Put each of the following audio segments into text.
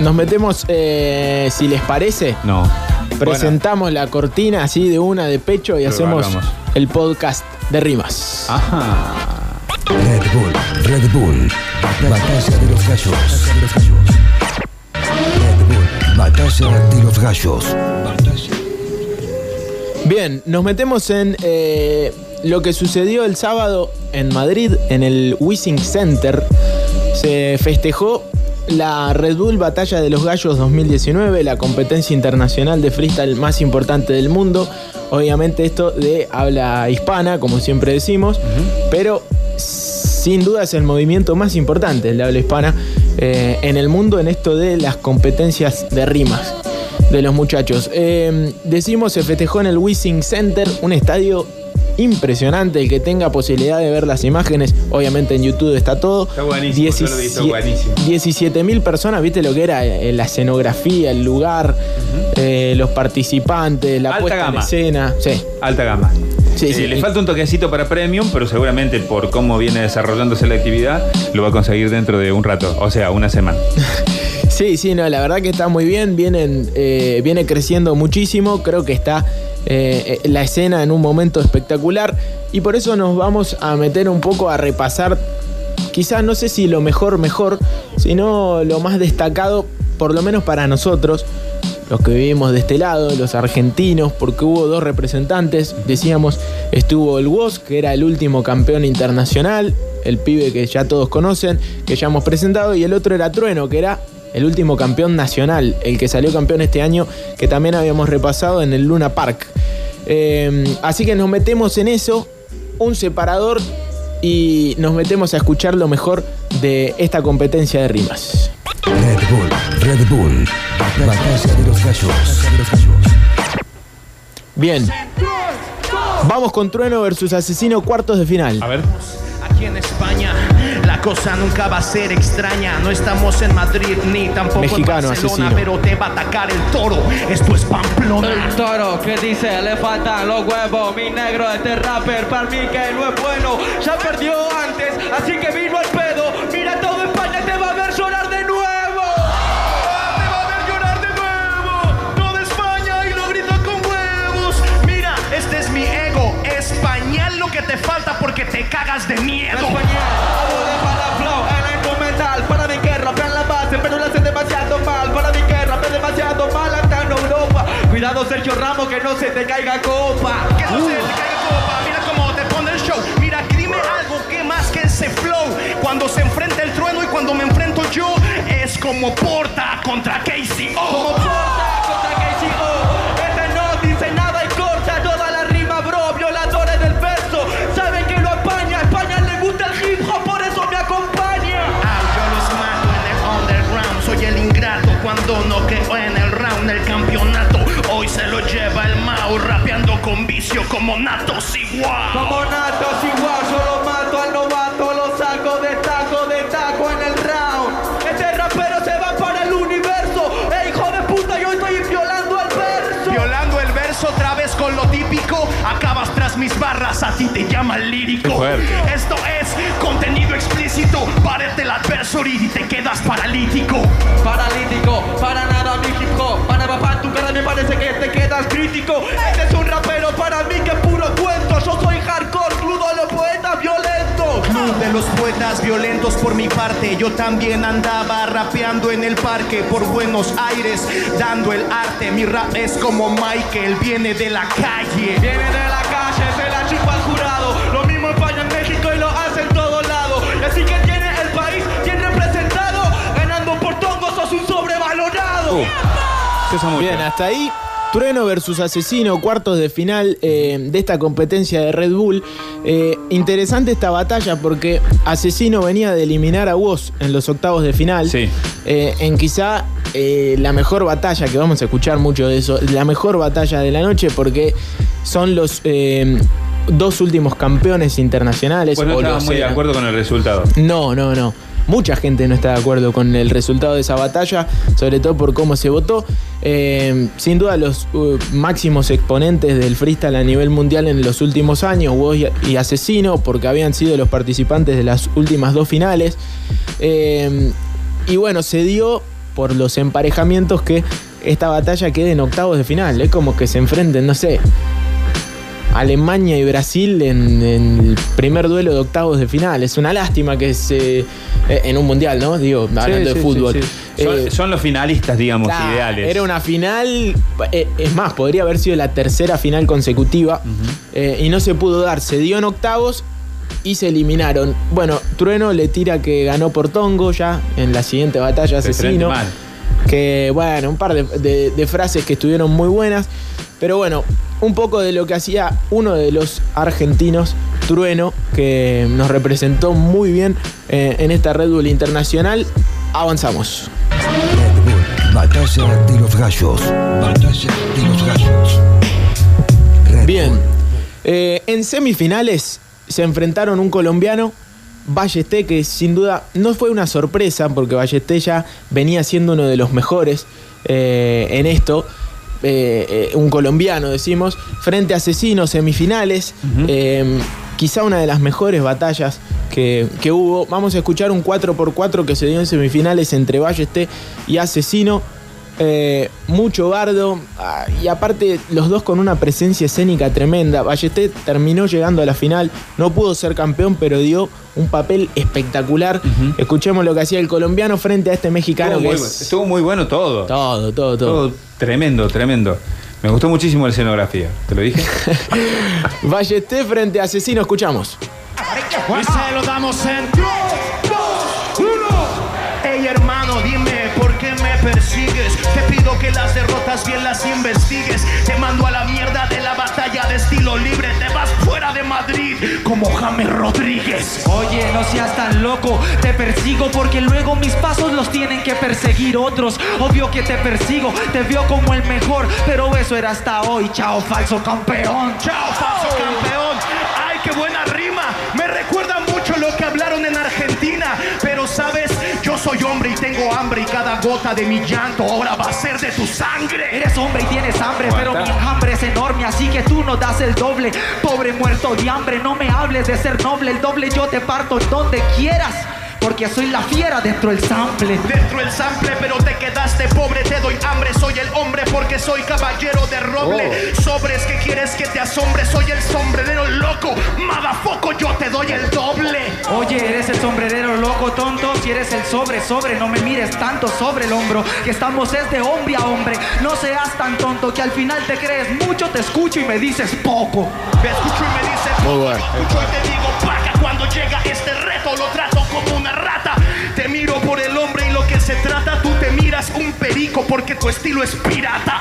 nos metemos, eh, si les parece, No. presentamos la cortina así de una de pecho y Pero hacemos hagamos. el podcast de rimas. Ajá. Red Bull, Red Bull, batalla de los gallos. Red Bull, batalla de los gallos. Bien, nos metemos en eh, lo que sucedió el sábado en Madrid, en el Wissing Center. Se festejó la Red Bull Batalla de los Gallos 2019, la competencia internacional de freestyle más importante del mundo. Obviamente esto de habla hispana, como siempre decimos, pero sin duda es el movimiento más importante, el de habla hispana, eh, en el mundo en esto de las competencias de rimas de los muchachos. Eh, decimos, se festejó en el Wissing Center, un estadio impresionante. El que tenga posibilidad de ver las imágenes, obviamente en YouTube está todo. Está buenísimo, yo lo buenísimo. 17 mil personas, viste lo que era eh, la escenografía, el lugar, eh, los participantes, la Alta puesta gama. en escena. Sí, Alta gama. Sí, Eh, sí. Le falta un toquecito para Premium, pero seguramente por cómo viene desarrollándose la actividad, lo va a conseguir dentro de un rato, o sea, una semana. Sí, sí, no, la verdad que está muy bien, vienen, eh, viene creciendo muchísimo, creo que está eh, eh, la escena en un momento espectacular. Y por eso nos vamos a meter un poco a repasar, quizás no sé si lo mejor mejor, sino lo más destacado, por lo menos para nosotros, los que vivimos de este lado, los argentinos, porque hubo dos representantes, decíamos, estuvo el WOS, que era el último campeón internacional, el pibe que ya todos conocen, que ya hemos presentado, y el otro era Trueno, que era el último campeón nacional, el que salió campeón este año, que también habíamos repasado en el Luna Park. Eh, así que nos metemos en eso, un separador, y nos metemos a escuchar lo mejor de esta competencia de rimas. Red Bull, Red Bull, batalla de los gallos. Bien. Vamos con Trueno versus Asesino, cuartos de final. A ver. Aquí en España la cosa nunca va a ser extraña. No estamos en Madrid ni tampoco Mexicano, en Barcelona, asesino. pero te va a atacar el toro. Esto es Pamplona. El toro que dice le faltan los huevos, mi negro este rapper para mí que no es bueno, ya perdió antes, así que vino el pedo, mira todo España te va a ver llorar de nuevo. Te va a ver llorar de nuevo. Toda España y lo grito con huevos. Mira, este es mi ego. Español lo que te falta porque te cagas de miedo. Español, Cuidado Sergio Ramos que no se te caiga copa. Que no se te caiga copa, mira cómo te pone el show. Mira, dime algo que más que ese flow. Cuando se enfrenta el trueno y cuando me enfrento yo, es como Porta contra Casey. Como porta contra KCO. Este no dice nada y corta toda la rima, bro. Violadores del verso. Saben que lo apaña. A España le gusta el hip hop, por eso me acompaña. Ah, yo los mato en el underground. Soy el ingrato cuando no quedo en el round. El campeonato con vicio como natos igual. Como natos igual, mis barras, a ti te llama el lírico. Esto es contenido explícito. Párate el adversory y te quedas paralítico. Paralítico, para nada mi hip hop. Para papá, tu cara me parece que te quedas crítico. Este es un rapero para mí que puro cuento. Yo soy hardcore, crudo, los poetas violentos. Club de los poetas violentos por mi parte. Yo también andaba rapeando en el parque por Buenos Aires, dando el arte. Mi rap es como Michael, viene de la calle. Viene de la Bien, hasta ahí. Trueno versus Asesino, cuartos de final eh, de esta competencia de Red Bull. Eh, interesante esta batalla porque Asesino venía de eliminar a Woz en los octavos de final. Sí. Eh, en quizá la mejor batalla, que vamos a escuchar mucho de eso, la mejor batalla de la noche porque son los dos últimos campeones internacionales. Pues no o estaba muy de acuerdo con el resultado. No, no, no. Mucha gente no está de acuerdo con el resultado de esa batalla, sobre todo por cómo se votó. Eh, sin duda los uh, máximos exponentes del freestyle a nivel mundial en los últimos años, Woz y, Asesino, porque habían sido los participantes de las últimas dos finales. Eh, y bueno, se dio por los emparejamientos que esta batalla quede en octavos de final. Es como que se enfrenten, no sé, Alemania y Brasil en, en el primer duelo de octavos de final. Es una lástima que se. eh, En un mundial, ¿no? Digo, hablando Sí, de sí, fútbol. sí, sí. Son, Eh, son los finalistas, digamos, Claro, ideales. Era una final, eh, es más, podría haber sido la tercera final consecutiva eh, y no se pudo dar. Se dio en octavos y se eliminaron. Bueno, Trueno le tira que ganó por Tongo ya en la siguiente batalla asesino. Que bueno, un par de, de- de frases que estuvieron muy buenas. Pero bueno, un poco de lo que hacía uno de los argentinos, Trueno, que nos representó muy bien eh, en esta Red Bull Internacional. Avanzamos. Red Bull, batalla de los gallos. Batalla de los gallos. Red Bien. Eh, en semifinales se enfrentaron un colombiano, Ballesté, que sin duda no fue una sorpresa, porque Ballesté ya venía siendo uno de los mejores eh, en esto. Eh, eh, un colombiano, decimos, frente a Asesinos, semifinales. Eh, quizá una de las mejores batallas que, que hubo. Vamos a escuchar un 4x4 que se dio en semifinales entre Ballesté y Asesino. Eh, mucho bardo ah, y aparte los dos con una presencia escénica tremenda. Ballesté terminó llegando a la final, no pudo ser campeón, pero dio un papel espectacular. Escuchemos lo que hacía el colombiano frente a este mexicano Estuvo que muy, es bu- estuvo muy bueno todo. todo, todo, todo. Todo tremendo, tremendo. Me gustó muchísimo la escenografía. ¿Te lo dije? Ballesté frente a Asesino, escuchamos. Y se lo damos en Te pido que las derrotas bien las investigues. Te mando a la mierda de la batalla de estilo libre. Te vas fuera de Madrid como James Rodríguez. Oye, no seas tan loco, te persigo porque luego mis pasos los tienen que perseguir otros. Obvio que te persigo, te veo como el mejor, pero eso era hasta hoy. Chao, falso campeón. Chao, falso campeón. Hombre y tengo hambre. Y cada gota de mi llanto ahora va a ser de tu sangre. Eres hombre y tienes hambre, pero mi hambre es enorme, así que tú no das el doble. Pobre muerto de hambre, no me hables de ser noble, el doble yo te parto donde quieras, porque soy la fiera dentro del sample. Dentro el sample, pero te quedaste pobre, te doy hambre, soy el hombre porque soy caballero de roble. Sobres que quieres que te asombre, soy el sombrerero loco. Madafoco, yo te doy el doble. Oye, eres el sombrerero loco tonto, si eres el sobre, sobre, no me mires tanto sobre el hombro, que estamos es de hombre a hombre, no seas tan tonto que al final te crees mucho, te escucho y me dices poco. Me escucho y me dice, Muy "Poco". bueno. Llega este reto lo trato como una rata. Te miro por el hombre y lo que se trata, tú te miras un perico porque tu estilo es pirata.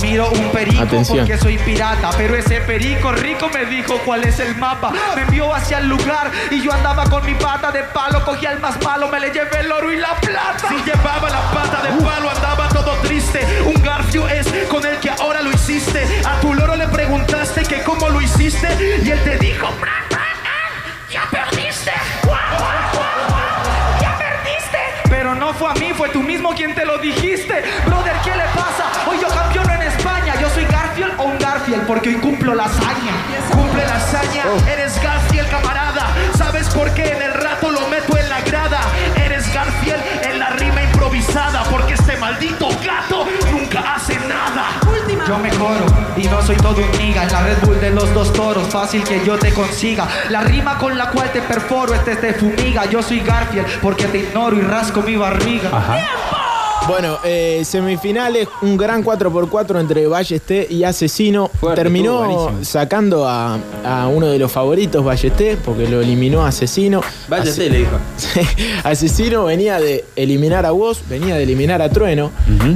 Miro un perico Atención. porque soy pirata, pero ese perico rico me dijo cuál es el mapa. Me envió hacia el lugar y yo andaba con mi pata de palo, cogí al más malo, me le llevé el oro y la plata. Si llevaba la pata de palo, andaba todo triste. Un garfio es con el que ahora lo hiciste. A tu loro le preguntaste que cómo lo hiciste y él te dijo, "Bra, perdiste. Guau, guau, guau, guau, ya perdiste. Pero no fue a mí, fue tú mismo quien te lo dijiste. Brother, ¿qué le pasa? Hoy yo campeono en España. Yo soy Garfield o un Garfield porque hoy cumplo la hazaña. Cumple la hazaña, eres Garfield camarada. ¿Sabes por qué en el rato lo meto en la grada? Eres Garfield en la rima improvisada porque este maldito gato nunca hace nada. Yo mejoro y no soy todo un niga En la Red Bull de los dos toros, fácil que yo te consiga. La rima con la cual te perforo, este es de fumiga Yo soy Garfield porque te ignoro y rasco mi barriga Bueno, eh, semifinales, un gran 4x4 entre Ballesté y Asesino. Fuerte, Terminó sacando a, a uno de los favoritos, Ballesté, porque lo eliminó Asesino. Ase- le dijo. Asesino venía de eliminar a vos, venía de eliminar a Trueno.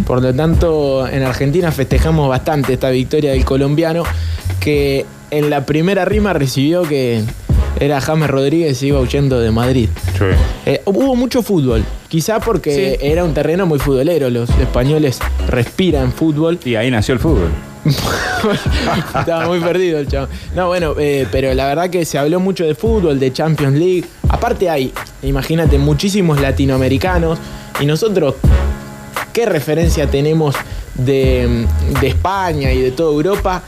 Por lo tanto, en Argentina festejamos bastante esta victoria del colombiano, que en la primera rima recibió que era James Rodríguez y iba huyendo de Madrid. Eh, hubo mucho fútbol, quizá porque Sí. era un terreno muy futbolero. Los españoles respiran fútbol. Y ahí nació el fútbol. Estaba muy perdido el chavo. No, bueno, eh, pero la verdad que se habló mucho de fútbol, de Champions League. Aparte hay, imagínate, muchísimos latinoamericanos. Y nosotros, ¿qué referencia tenemos de, de España y de toda Europa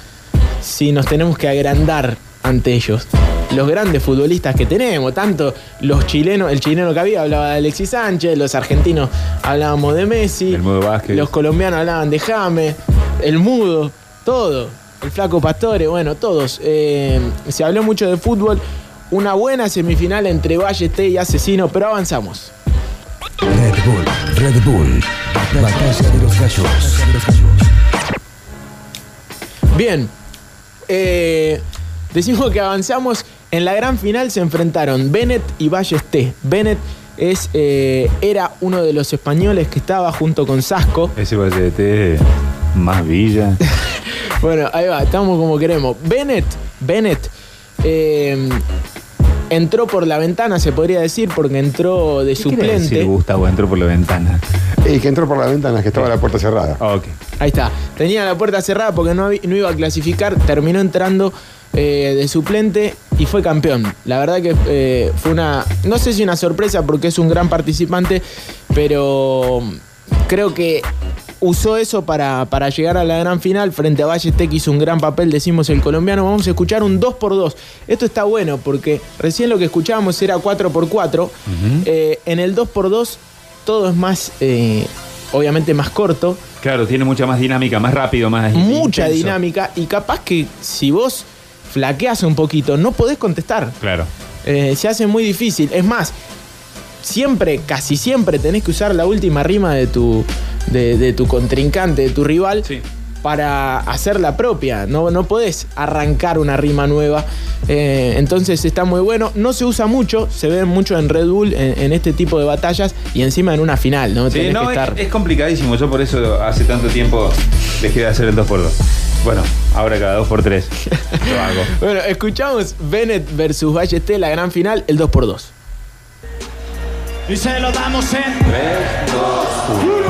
si nos tenemos que agrandar ante ellos? Los grandes futbolistas que tenemos, tanto los chilenos, el chileno que había hablaba de Alexis Sánchez, los argentinos hablábamos de Messi, El Mudo Vázquez. los colombianos hablaban de James, el Mudo, todo, el Flaco Pastore, bueno, todos. Eh, se habló mucho de fútbol, una buena semifinal entre Ballesté y Asesino, pero avanzamos. Red Bull, Red Bull. Batalla de los gallos. Bien, eh, decimos que avanzamos. En la gran final se enfrentaron Bennett y Ballesté. Bennett es, eh, era uno de los españoles que estaba junto con Sasco. Ese BHT más villa. Bueno, ahí va, estamos como queremos. Bennett, Bennett eh, entró por la ventana, se podría decir, porque entró de ¿Qué quiere suplente. decir Gustavo entró por la ventana? Y que entró por la ventana, que estaba la puerta cerrada. Ah, ok. Ahí está. Tenía la puerta cerrada porque no iba a clasificar. Terminó entrando eh, de suplente y fue campeón. La verdad que eh, fue una. No sé si una sorpresa porque es un gran participante, pero creo que usó eso para, para llegar a la gran final. Frente a Ballester que hizo un gran papel, decimos el colombiano. Vamos a escuchar un 2x2. Esto está bueno porque recién lo que escuchábamos era 4x4. Eh, en el 2x2 todo es más. eh, obviamente más corto Claro, tiene mucha más dinámica, más rápido, más mucha intenso. dinámica y capaz que si vos flaqueas un poquito no podés contestar. Claro. Eh, se hace muy difícil. Es más, siempre, casi siempre tenés que usar la última rima de tu, de, de tu contrincante, de tu rival. Sí. Para hacer la propia, no, no podés arrancar una rima nueva. Eh, entonces está muy bueno. No se usa mucho, se ve mucho en Red Bull en, en este tipo de batallas y encima en una final, ¿no? Sí, no, que es, estar. es complicadísimo. Yo por eso hace tanto tiempo dejé de hacer el 2x2. Bueno, ahora cada 2x3 lo hago. Bueno, escuchamos Bennett versus Ballester, la gran final, el 2x2. Y se lo damos en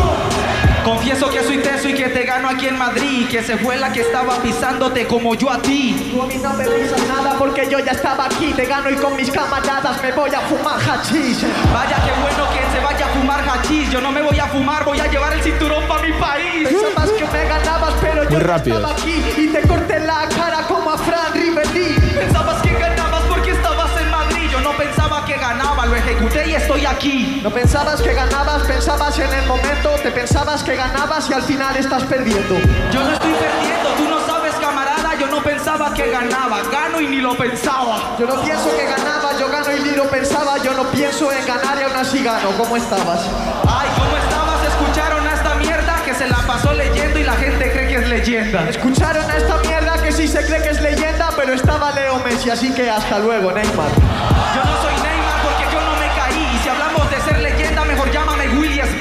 Confieso que soy teso y que te gano aquí en Madrid. Que se fue la que estaba pisándote como yo a ti. Tú a mí no me pisas nada porque yo ya estaba aquí. Te gano y con mis camaradas me voy a fumar hachís. Vaya que bueno que se vaya a fumar hachís. Yo no me voy a fumar, voy a llevar el cinturón para mi país. Pensabas que me ganabas, pero yo Muy rápido. estaba aquí y te corté la aquí. No pensabas que ganabas, pensabas en el momento, te pensabas que ganabas y al final estás perdiendo. Yo no estoy perdiendo, tú no sabes, camarada. Yo no pensaba que ganaba, gano y ni lo pensaba. Yo no pienso que ganaba, yo gano y ni lo pensaba. Yo no pienso en ganar y aún así gano. ¿Cómo estabas? Ay, ¿cómo estabas? ¿Escucharon a esta mierda que se la pasó leyendo y la gente cree que es leyenda? Escucharon a esta mierda que sí se cree que es leyenda, pero estaba Leo Messi, así que hasta luego, Neymar. Yo no soy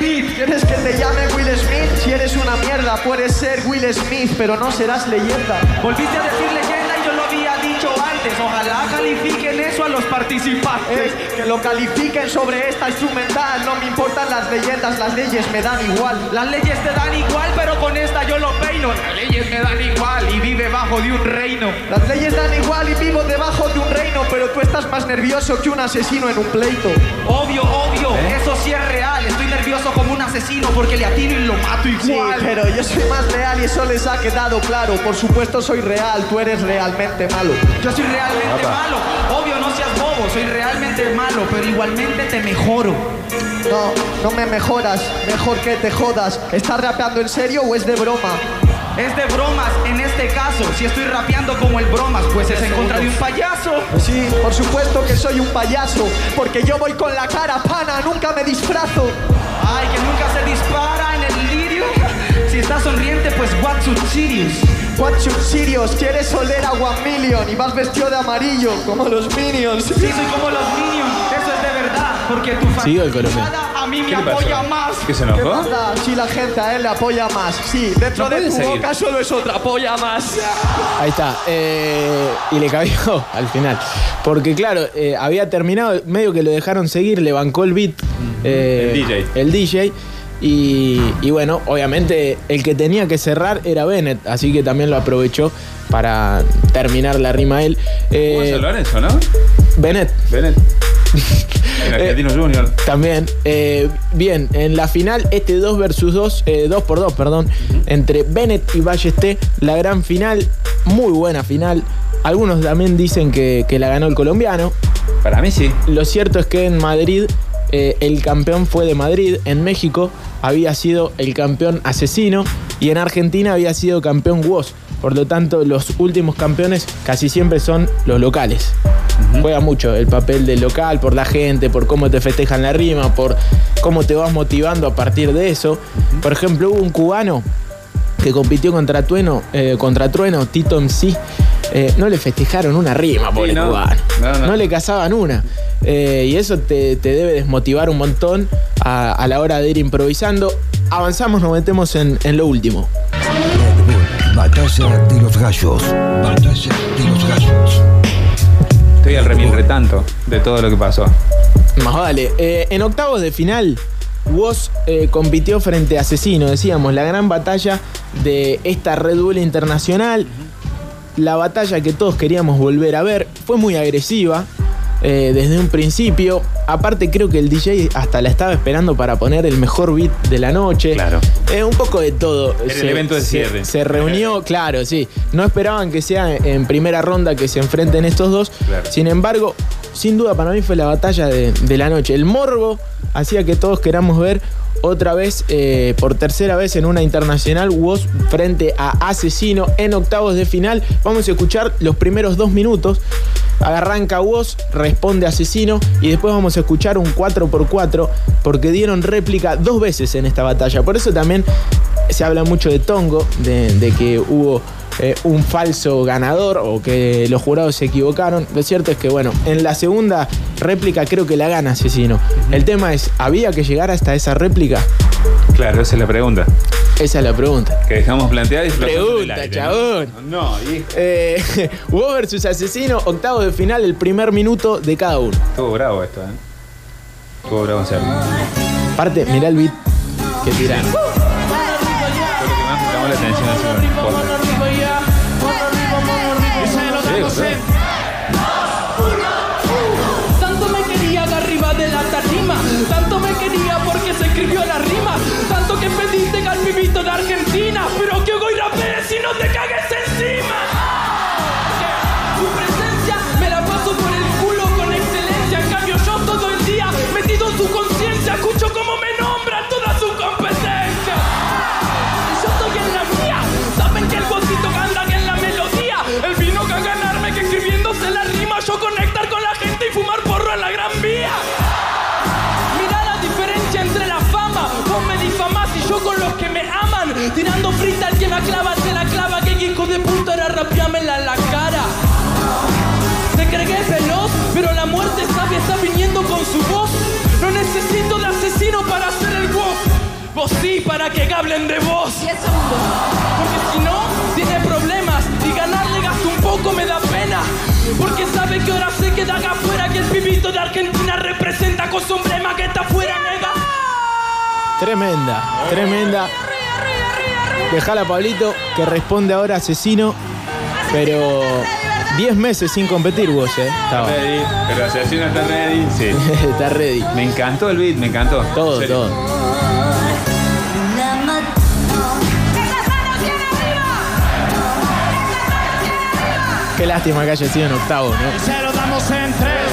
Smith. ¿Quieres que te llame Will Smith? Si eres una mierda, puedes ser Will Smith, pero no serás leyenda. Volviste a decir leyenda y yo lo había dicho antes. Ojalá califiquen eso a los participantes. Es que lo califiquen sobre esta instrumental. No me importan las leyendas, las leyes me dan igual. Las leyes te dan igual, pero con esta yo lo Las leyes me dan igual y vive bajo de un reino. Las leyes dan igual y vivo debajo de un reino, pero tú estás más nervioso que un asesino en un pleito. Obvio, obvio, eso sí es real. Estoy nervioso como un asesino porque le atino y lo mato Sí, igual. pero yo soy más real y eso les ha quedado claro. Por supuesto soy real, tú eres realmente malo. Yo soy realmente malo. Obvio, no seas bobo, soy realmente malo, pero igualmente te mejoro. No, no me mejoras, mejor que te jodas. ¿Estás rapeando en serio o es de broma? Es de bromas en este caso. Si estoy rapeando como el bromas, pues es en contra de un payaso. Sí, por supuesto que soy un payaso, porque yo voy con la cara pana, nunca me disfrazo. Ay, que nunca se dispara en el lirio. Si estás sonriente, pues what's so serious? What's serious? Quieres oler a One Million y vas vestido de amarillo, como los Minions. Sí, soy como los Minions, eso es de verdad. Porque tu Sigo el colombiano. A mí me ¿Qué apoya más. ¿Qué se ¿Qué enojó? pasa? Sí, la gente a él le apoya más. Sí, dentro No de puede tu seguir. boca solo es otra apoya más. Ahí está. eh, y le cabió al final. Porque claro, eh, había terminado, medio que lo dejaron seguir, le bancó el beat. eh, El DJ. El DJ. Y, y bueno, obviamente el que tenía que cerrar era Bennett, así que también lo aprovechó para terminar la rima él. Eh, ¿Cómo San Lorenzo, no? Bennett Bennett. En Argentino Junior. también. eh, bien, en la final, este 2 versus 2, 2 por 2, perdón, entre Bennett y Ballesté, la gran final, muy buena final. Algunos también dicen que, que la ganó el colombiano. Para mí sí. Lo cierto es que en Madrid eh, el campeón fue de Madrid, en México había sido el campeón asesino y en Argentina había sido campeón Woz. Por lo tanto, los últimos campeones casi siempre son los locales. Juega mucho el papel del local, por la gente, por cómo te festejan la rima, por cómo te vas motivando a partir de eso. Por ejemplo, hubo un cubano que compitió contra Trueno, eh, contra Trueno Tito MC. eh, no le festejaron una rima, pobre no. cubano. No, no. le cazaban una. Eh, y eso te, te debe desmotivar un montón a, a la hora de ir improvisando. Avanzamos, nos metemos en, en lo último. Batalla de los Gallos. Batalla de los Gallos. Estoy al remil retanto de todo lo que pasó. Más vale. Eh, en octavos de final, Woz eh, compitió frente a Asesino. Decíamos, la gran batalla de esta Red Bull Internacional. La batalla que todos queríamos volver a ver. Fue muy agresiva eh, desde un principio. Aparte, creo que el DJ hasta la estaba esperando para poner el mejor beat de la noche. Claro. Eh, un poco de todo. Era el evento de se- cierre. Se reunió, claro, sí. No esperaban que sea en primera ronda que se enfrenten estos dos. Claro. Sin embargo, sin duda para mí fue la batalla de, de la noche. El morbo hacía que todos queramos ver otra vez, eh, por tercera vez en una internacional, Woz frente a Asesino en octavos de final. Vamos a escuchar los primeros dos minutos. Arranca Woz, responde Asesino y después vamos a escuchar un 4x4 porque dieron réplica dos veces en esta batalla. Por eso también se habla mucho de Tongo, de, de que hubo eh, un falso ganador o que los jurados se equivocaron. Lo cierto es que, bueno, en la segunda réplica creo que la gana Asesino. El tema es, ¿había que llegar hasta esa réplica? Claro, esa es la pregunta. Esa es la pregunta. Que dejamos planteada y Pregunta, aire, chabón. No, no hijo. Eh, Woz versus Asesino, octavo de final, el primer minuto de cada uno. Estuvo bravo esto, ¿eh? Estuvo bravo en serio. Aparte, mirá el beat que tiraron. Fue lo que más me llamó la atención para que hablen de vos. Porque si no, tiene problemas. Y ganarle gasto un poco me da pena. Porque sabe que ahora se queda acá afuera. Que el pibito de Argentina representa con su emblema que está afuera, nega. Tremenda, tremenda. Dejala a Pablito, que responde ahora Asesino. Pero 10 meses sin competir vos, eh. Estaba. Ready, pero Asesino está ready. Sí. Está ready. Me encantó el beat, me encantó. Todo, todo. Qué lástima que haya sido en octavo, ¿no? Se lo damos en tres.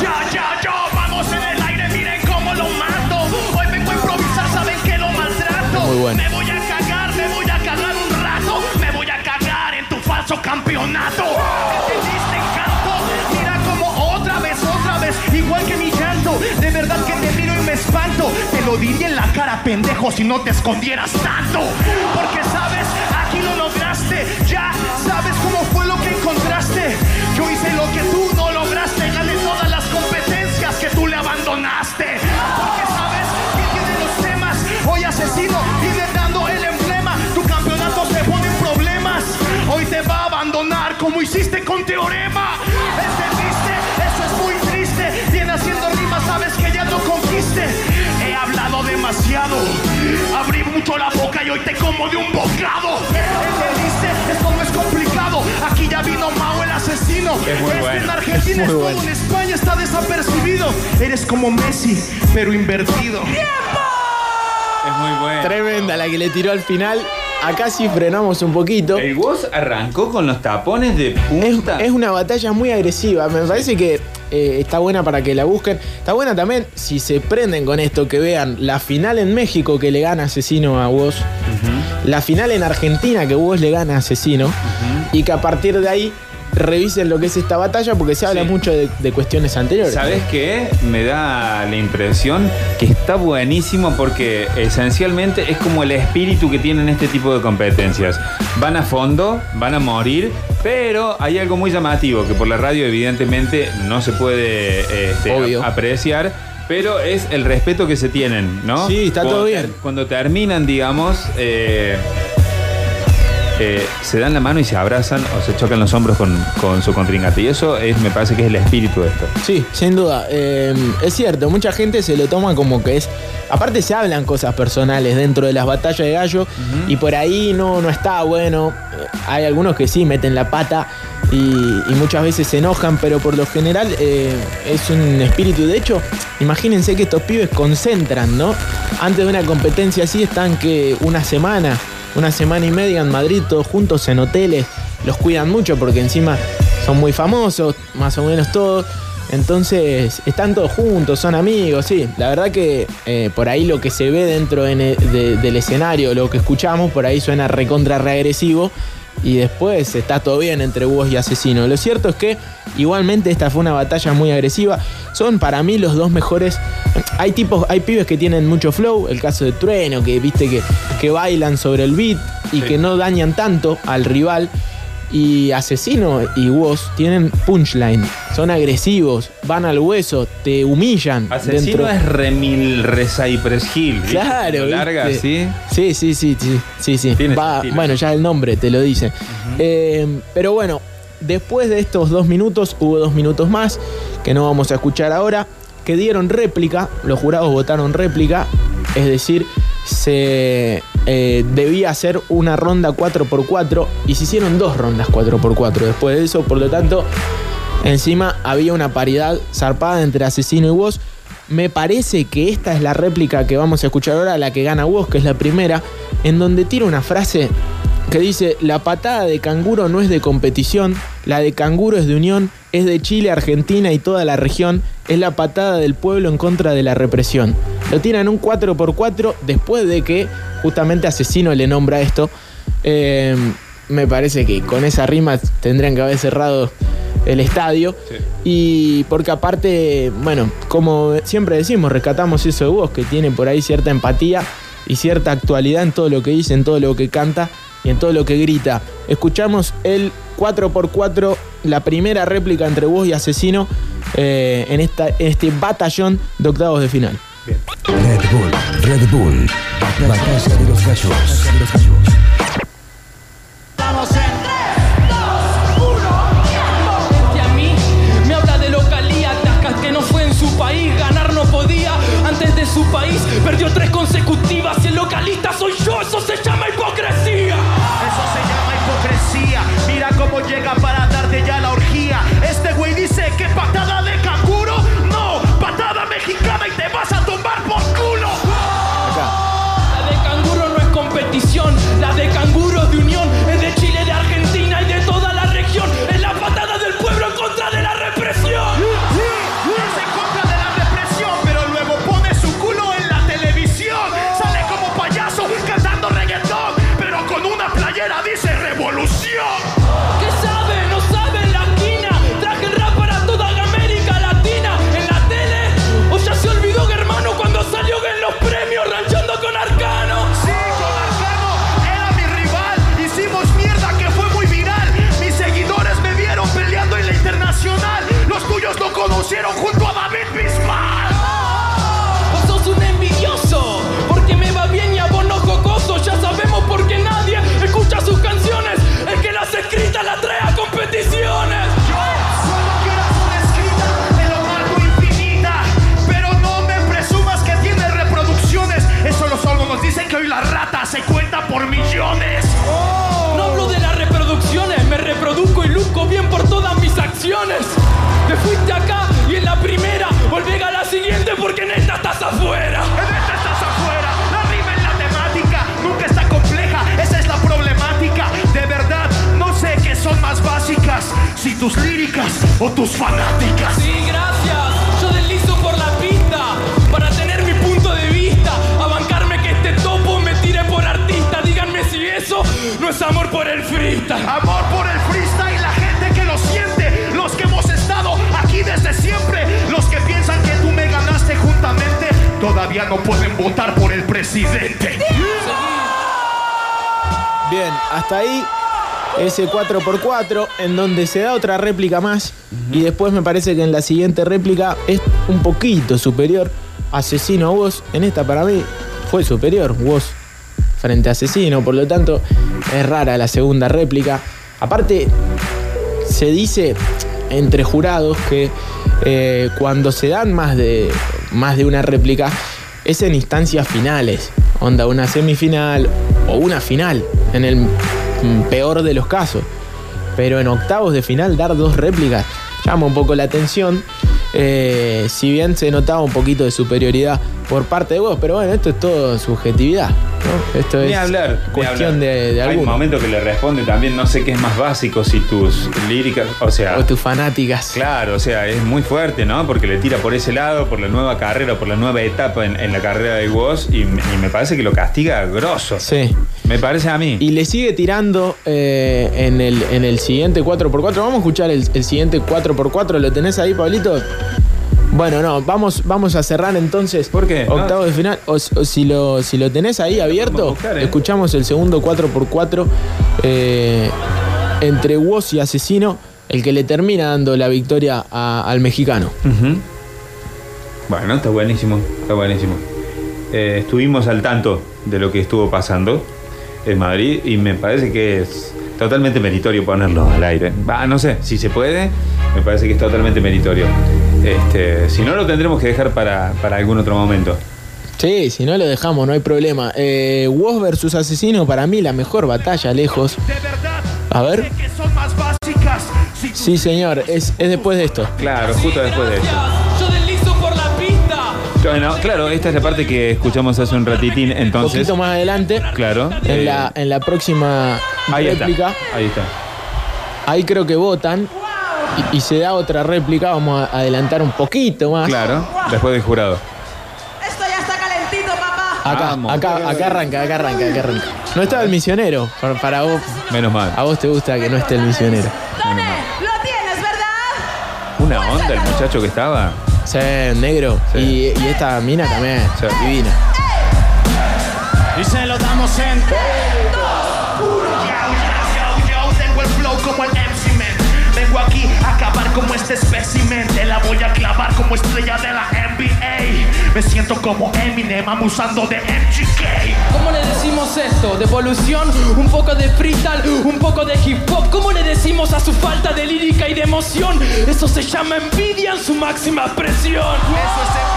Ya, ya, yo, vamos en el aire, miren cómo lo mato. Hoy vengo a improvisar, saben que lo maltrato. Muy bueno. Me voy a cagar, me voy a cagar un rato. Me voy a cagar en tu falso campeonato. Mira como otra vez, otra vez, igual que mi llanto. De verdad que te miro y me espanto. Te lo diría en la cara, pendejo, si no te escondieras tanto. Porque sabes, aquí lo lograste. Yo hice lo que tú no lograste. Gané todas las competencias que tú le abandonaste. Porque sabes que tiene los temas. Hoy asesino viene dando el emblema. Tu campeonato se pone en problemas. Hoy te va a abandonar como hiciste con Teorema. ¿Entendiste? Eso es muy triste. Viene haciendo rimas, sabes que ya no conquiste. He hablado demasiado. Abrí mucho la boca y hoy te como de un bocado. ¿Entendiste? Esto no es complicado. Aquí ya vino Mao el asesino. Es muy este bueno. en Argentina Es es muy todo, bueno. en España está desapercibido. Eres como Messi, pero invertido. Es muy bueno. Tremenda la que le tiró al final. Acá sí frenamos un poquito. El Woz arrancó con los tapones de punta. es una batalla muy agresiva. Me parece que eh, está buena para que la busquen. Está buena también si se prenden con esto, que vean la final en México que le gana Asesino a Woz. La final en Argentina que Woz le gana Asesino. Y que a partir de ahí revisen lo que es esta batalla porque se habla Sí. mucho de, de cuestiones anteriores. ¿Sabes qué? Me da la impresión que está buenísimo porque esencialmente es como el espíritu que tienen este tipo de competencias. Van a fondo, van a morir, pero hay algo muy llamativo que por la radio evidentemente no se puede este, apreciar. Pero es el respeto que se tienen, ¿no? Sí, está Cuando todo bien. Cuando terminan, digamos, eh, eh, se dan la mano y se abrazan o se chocan los hombros con, con su contrincante. Y eso es, me parece que es el espíritu de esto. Sí, sin duda. Eh, es cierto, mucha gente se lo toma como que es. Aparte se hablan cosas personales dentro de las batallas de gallo y por ahí no, no está bueno. Eh, Hay algunos que sí meten la pata y, y muchas veces se enojan, pero por lo general eh, es un espíritu. De hecho, imagínense que estos pibes concentran, ¿no? Antes de una competencia así están que una semana, una semana y media en Madrid, todos juntos en hoteles. Los cuidan mucho porque encima son muy famosos, más o menos todos. Entonces, están todos juntos, son amigos, sí. La verdad que eh, por ahí lo que se ve dentro en de- del escenario, lo que escuchamos, por ahí suena recontra reagresivo. Y después está todo bien entre vos y Asesino. Lo cierto es que igualmente esta fue una batalla muy agresiva. Son para mí los dos mejores. Hay tipos, hay pibes que tienen mucho flow. El caso de Trueno, que viste que, que bailan sobre el beat y Sí. que no dañan tanto al rival. Y Asesino y Woz tienen punchline. Son agresivos, van al hueso, te humillan. Asesino dentro- es Remil Recypress Hill. ¿viste? Claro, larga. Sí, sí, sí, sí, sí, sí. Va- sentido. bueno, ya el nombre te lo dice. Eh, pero bueno, después de estos dos minutos, hubo dos minutos más que no vamos a escuchar ahora, que dieron réplica, los jurados votaron réplica, es decir, se eh, debía hacer una ronda 4x4 y se hicieron dos rondas 4x4 después de eso, por lo tanto, encima había una paridad zarpada entre asesino y Woz. Me parece que esta es la réplica que vamos a escuchar ahora, la que gana Woz, que es la primera, en donde tira una frase que dice, la patada de canguro no es de competición, la de canguro es de unión, es de Chile, Argentina y toda la región, es la patada del pueblo en contra de la represión. Lo tira en un 4x4 después de que justamente Asesino le nombra esto. Eh, me parece que con esa rima tendrían que haber cerrado el estadio. Y porque aparte, bueno, como siempre decimos, rescatamos eso de vos, que tiene por ahí cierta empatía y cierta actualidad en todo lo que dice, en todo lo que canta y en todo lo que grita. Escuchamos el 4x4, la primera réplica entre vos y Asesino eh, en, esta, este batallón de octavos de final. Red Bull, Red Bull. Batalla de los gallos. por millones. ¡Oh! No hablo de las reproducciones, me reproduzco y luzco bien por todas mis acciones. Te fuiste acá y en la primera volví a la siguiente porque en esta estás afuera. En esta estás afuera, la rima es la temática, nunca está compleja, esa es la problemática. De verdad, no sé qué son más básicas, si tus líricas o tus fanáticas. Es amor por el freestyle. Amor por el freestyle, la gente que lo siente, los que hemos estado aquí desde siempre, los que piensan que tú me ganaste juntamente, todavía no pueden votar por el presidente. Bien, hasta ahí ese 4x4 en donde se da otra réplica más y después me parece que en la siguiente réplica es un poquito superior Asesino a Woz. En esta para mí fue superior Woz frente a Asesino, por lo tanto es rara la segunda réplica. Aparte, se dice entre jurados que eh, cuando se dan más de, más de una réplica es en instancias finales, onda una semifinal o una final, en el mm, peor de los casos. Pero en octavos de final dar dos réplicas llama un poco la atención. Eh, si bien se notaba un poquito de superioridad por parte de vos, pero bueno, esto es todo subjetividad. ¿no? Esto Ni es hablar. ni cuestión hablar. de, de alguno. momento que le responde también, no sé qué es más básico, si tus líricas, o sea. O tus fanáticas. Claro, o sea, es muy fuerte, ¿no? Porque le tira por ese lado, por la nueva carrera, por la nueva etapa en, en la carrera de y, me- y me parece que lo castiga grosso. Sí. Me parece a mí. Y le sigue tirando eh, en, el, en el siguiente 4x4. Vamos a escuchar el, el siguiente 4x4. ¿Lo tenés ahí, Pablito? Bueno, no, vamos, vamos a cerrar entonces. ¿Por qué? Octavo No. de final. O, o si, lo, si lo tenés ahí abierto, buscar, ¿eh? escuchamos el segundo 4x4 eh, entre Woz y Asesino, el que le termina dando la victoria a- al mexicano. Bueno, está buenísimo, está buenísimo. Eh, estuvimos al tanto de lo que estuvo pasando en Madrid y me parece que es totalmente meritorio ponerlo al aire. Va, no sé, si se puede, me parece que es totalmente meritorio. Este, si no, lo tendremos que dejar para, para algún otro momento. Sí, si no lo dejamos, no hay problema. Eh, Woz versus Asesino, para mí la mejor batalla lejos. A ver. Sí, señor, es, es después de esto. Claro, justo después de esto. Bueno, claro, esta es la parte que escuchamos hace un ratitín, Un entonces. poquito más adelante, Claro. en, eh, la, en la próxima ahí réplica, está. Ahí está. ahí creo que votan y, y, se da otra réplica, vamos a adelantar un poquito más. Claro, después del jurado. Esto ya está calentito, papá. Acá, vamos. acá, acá arranca, acá arranca, acá arranca. No estaba el misionero, para, para vos. Menos mal. A vos te gusta que no esté el misionero. Tone, lo tienes, ¿verdad? Una onda el muchacho que estaba. Sí, negro. Sí. Y, y, esta mina también, sí. divina. Y se lo damos en 3, 2, 1. Aquí acabar como este espécimen. Te la voy a clavar como estrella de la NBA. Me siento como Eminem abusando de MGK. ¿Cómo le decimos esto? ¿Devolución? ¿Un poco de freestyle? ¿Un poco de hip hop? ¿Cómo le decimos a su falta de lírica y de emoción? Eso se llama envidia en su máxima expresión. Eso es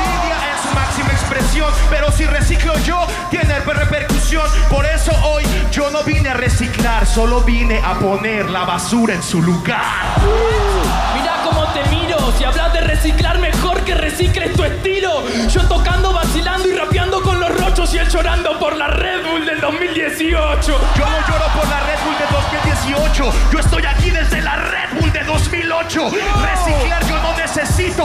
expresión. Pero si reciclo yo, tiene repercusión. Por eso hoy yo no vine a reciclar, solo vine a poner la basura en su lugar. Mira cómo te miro. Si hablas de reciclar, mejor que recicles tu estilo. Yo tocando, vacilando y rapeando con los rochos y él llorando por la Red Bull del 2018. Yo no lloro por la Red Bull de 2018. Yo estoy aquí desde la Red Bull de 2008. Reciclar yo no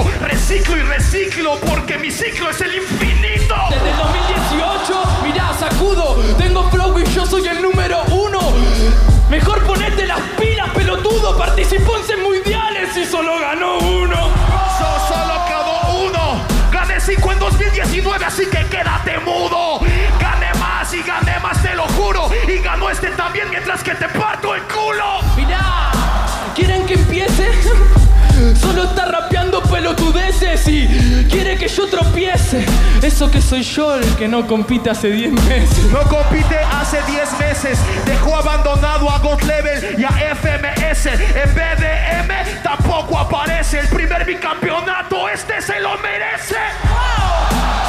Reciclo y reciclo porque mi ciclo es el infinito. Desde el 2018, mirá, sacudo. Tengo flow y yo soy el número uno. Mejor ponete las pilas, pelotudo. Participó en mundiales y solo ganó uno. So- solo quedó uno. Gané 5 en 2019, así que quédate mudo. Gané más y gané más, te lo juro. Y ganó este también mientras que te parto el culo. Mirá, ¿quieren que empiece? Solo está rapeando pelotudeces y quiere que yo tropiece. Eso que soy yo el que no compite hace 10 meses. No compite hace 10 meses. Dejó abandonado a God Level y a FMS. En BDM tampoco aparece. El primer bicampeonato, este se lo merece.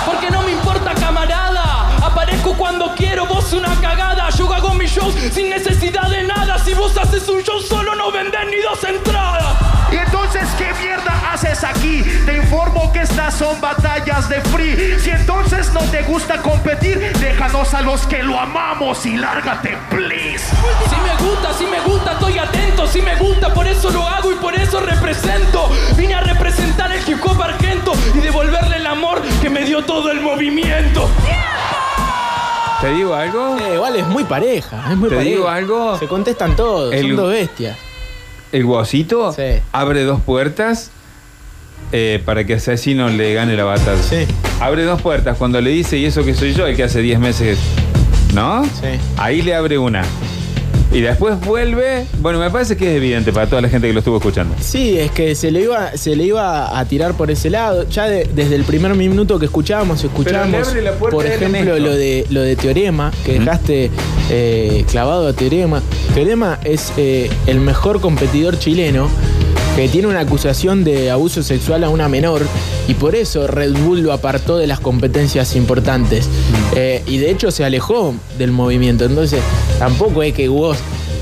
Porque no me importa, camarada. Aparezco cuando quiero, vos una cagada. Yo hago mis shows sin necesidad de nada. Si vos haces un show solo, no vendés ni dos entradas. Estas son batallas de free. Si entonces no te gusta competir, déjanos a los que lo amamos y lárgate, please. Si me gusta, si me gusta, estoy atento. Si me gusta, por eso lo hago y por eso represento. Vine a representar el hip hop argento y devolverle el amor que me dio todo el movimiento. ¿Te digo algo? Eh, igual es muy pareja, es muy ¿Te pareja. digo algo? Se contestan todos, El- son dos bestias. El guasito Sí. abre dos puertas eh, para que Asesino le gane la batalla. Sí. Abre dos puertas cuando le dice, y eso que soy yo, el que hace 10 meses. ¿No? Sí. Ahí le abre una. Y después vuelve. Bueno, me parece que es evidente para toda la gente que lo estuvo escuchando. Sí, es que se le iba, se le iba a tirar por ese lado. Ya de- desde el primer minuto que escuchábamos, escuchábamos, por ejemplo, lo de, lo de Teorema, que dejaste eh, clavado a Teorema. Teorema es eh, el mejor competidor chileno que tiene una acusación de abuso sexual a una menor y por eso Red Bull lo apartó de las competencias importantes. Eh, y de hecho se alejó del movimiento. Entonces, tampoco es que vos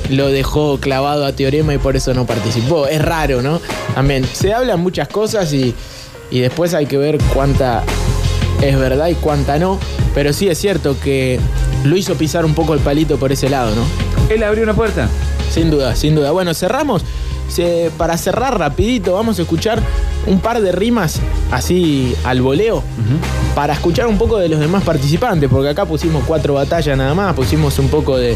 lo dejó clavado a Teorema y por eso no participó. Es raro, ¿no? También se hablan muchas cosas y, y después hay que ver cuánta es verdad y cuánta no. Pero sí es cierto que lo hizo pisar un poco el palito por ese lado, ¿no? Él abrió una puerta. Sin duda, sin duda. Bueno, cerramos. Se- para cerrar rapidito, vamos a escuchar un par de rimas así al voleo. Para escuchar un poco de los demás participantes, porque acá pusimos cuatro batallas nada más, pusimos un poco de,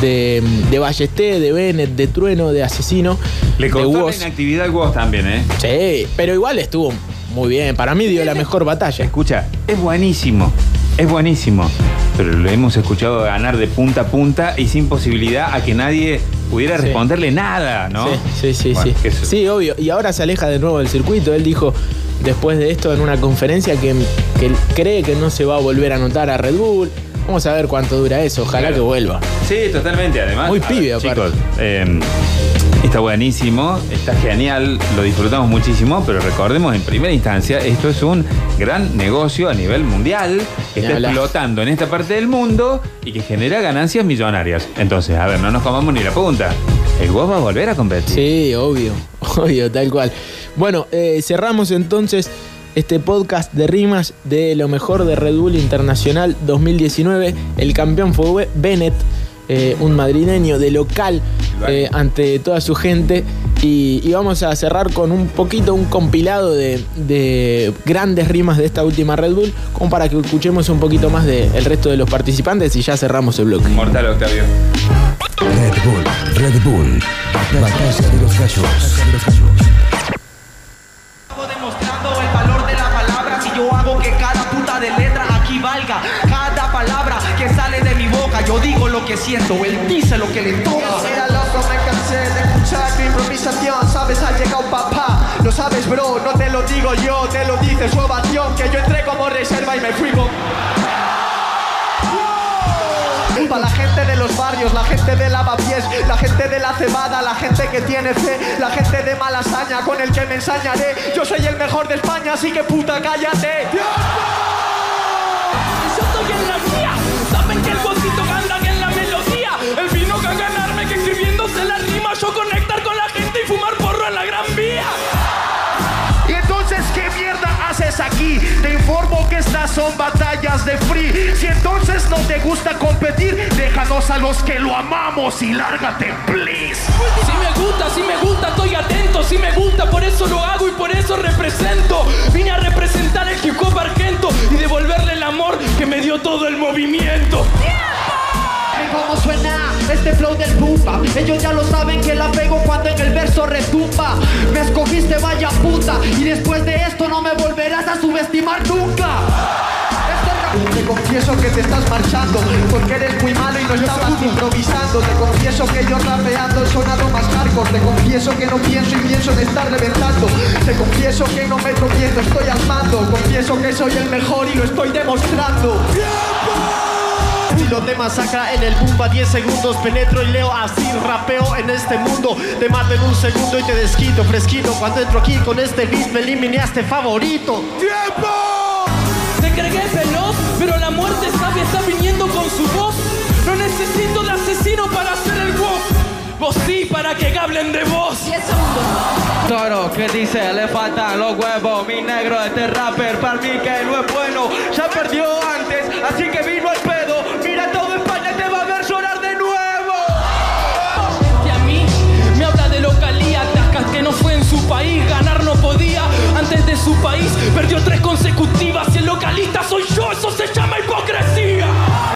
de, de Ballesté, de Bennett, de Trueno, de Asesino, Le costó la inactividad Woz también, ¿eh? Sí, pero igual estuvo muy bien. Para mí dio la mejor batalla. Escucha, es buenísimo. Es buenísimo. Pero lo hemos escuchado ganar de punta a punta y sin posibilidad a que nadie pudiera Sí. responderle nada, ¿no? Sí, sí, sí. Bueno, sí. Sí, obvio. Y ahora se aleja de nuevo del circuito. Él dijo después de esto en una conferencia que, que cree que no se va a volver a anotar a Red Bull. Vamos a ver cuánto dura eso. Ojalá Claro. que vuelva. Sí, totalmente. Además, Muy pibe, ver, aparte. chicos, eh, está buenísimo, está genial, lo disfrutamos muchísimo, pero recordemos en primera instancia, esto es un gran negocio a nivel mundial que está explotando en esta parte del mundo y que genera ganancias millonarias. Entonces, a ver, no nos comamos ni la punta. El Woz va a volver a competir. Sí, obvio. Obvio, tal cual. Bueno, eh, cerramos entonces este podcast de rimas de lo mejor de Red Bull Internacional 2019. El campeón fue Bennett, eh, un madrileño de local eh, ante toda su gente. Y, y vamos a cerrar con un poquito, un compilado de, de grandes rimas de esta última Red Bull, como para que escuchemos un poquito más del resto de los participantes y ya cerramos el bloque. Mortal Octavio. Red Bull, Red Bull. Batalla de los gallos. Que siento, él dice lo que le toca Era loco, me cansé de escuchar tu improvisación Sabes, ha llegado papá Lo sabes, bro, no te lo digo yo Te lo dice su ovación Que yo entré como reserva y me fui con... Para la gente de los barrios, la gente de lavapiés, la gente de la cebada, la gente que tiene fe, la gente de malasaña con el que me ensañaré. Yo soy el mejor de España, así que puta cállate. Estas son batallas de free. Si entonces no te gusta competir, déjanos a los que lo amamos y lárgate, please. Si me gusta, si me gusta, estoy atento. Si me gusta, por eso lo hago y por eso represento. Vine a representar el hip hop argento y devolverle el amor que me dio todo el movimiento. ¿Cómo suena este flow del pumba? Ellos ya lo saben que la pego cuando en el verso retumba. Me escogiste, vaya puta, y después de esto no me volverás confieso que te estás marchando porque eres muy malo y no estabas improvisando. Te confieso que yo rapeando he sonado más hardcore. Te confieso que no pienso y pienso en estar reventando. Te confieso que no me tropiezo, estoy al mando. Confieso que soy el mejor y lo estoy demostrando. Si lo te masacra en el bumba 10 segundos penetro y leo así rapeo en este mundo te mato en un segundo y te desquito fresquito cuando entro aquí con este beat me eliminaste favorito cargué pero la muerte sabia está viniendo con su voz. No necesito de asesino para hacer el wow. Vos sí, para que hablen de vos. 10 segundos. Toro, ¿qué dice? Le faltan los huevos. Mi negro, este rapper, para mí que no es bueno. Ya perdió antes, así que vino al pedo. Mira todo España, te va a ver llorar de nuevo. Este a mí me habla de localía, tascas que no fue en su país ganar representantes de su país perdió tres consecutivas y el localista soy yo, eso se llama hipocresía.